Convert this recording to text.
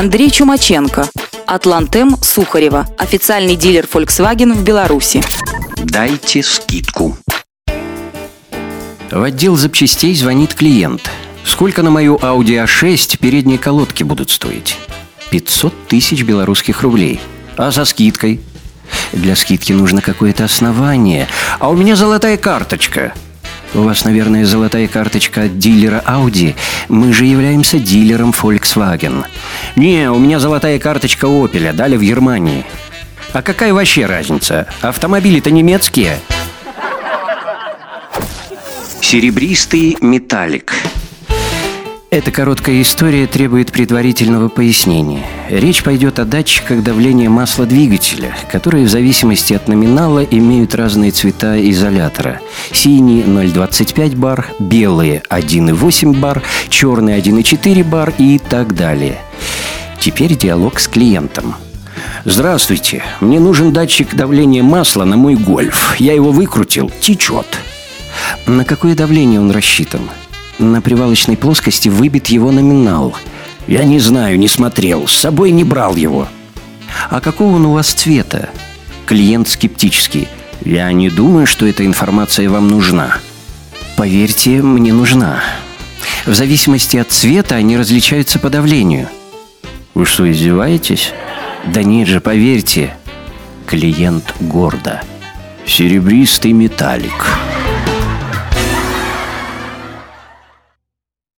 Андрей Чумаченко. Атлантем Сухарева. Официальный дилер Volkswagen в Беларуси. Дайте скидку. В отдел запчастей звонит клиент. Сколько на мою Audi A6 передние колодки будут стоить? 500 тысяч белорусских рублей. А со скидкой? Для скидки нужно какое-то основание. А у меня золотая карточка. У вас, наверное, золотая карточка от дилера Audi. Мы же являемся дилером Volkswagen. Не, у меня золотая карточка Opel, дали в Германии. А какая вообще разница? Автомобили-то немецкие. Серебристый металлик – эта короткая история требует предварительного пояснения. Речь пойдет о датчиках давления масла двигателя, которые в зависимости от номинала имеют разные цвета изолятора. Синий 0,25 бар, белые 1,8 бар, черный 1,4 бар и так далее. Теперь диалог с клиентом. Здравствуйте, мне нужен датчик давления масла на мой гольф. Я его выкрутил, течет. На какое давление он рассчитан? На привалочной плоскости выбит его номинал. Я не знаю, не смотрел, с собой не брал его. А какого он у вас цвета? Клиент скептический. Я не думаю, что эта информация вам нужна. Поверьте, мне нужна. В зависимости от цвета они различаются по давлению. Вы что, издеваетесь? Да нет же, поверьте. Клиент гордо. Серебристый металлик.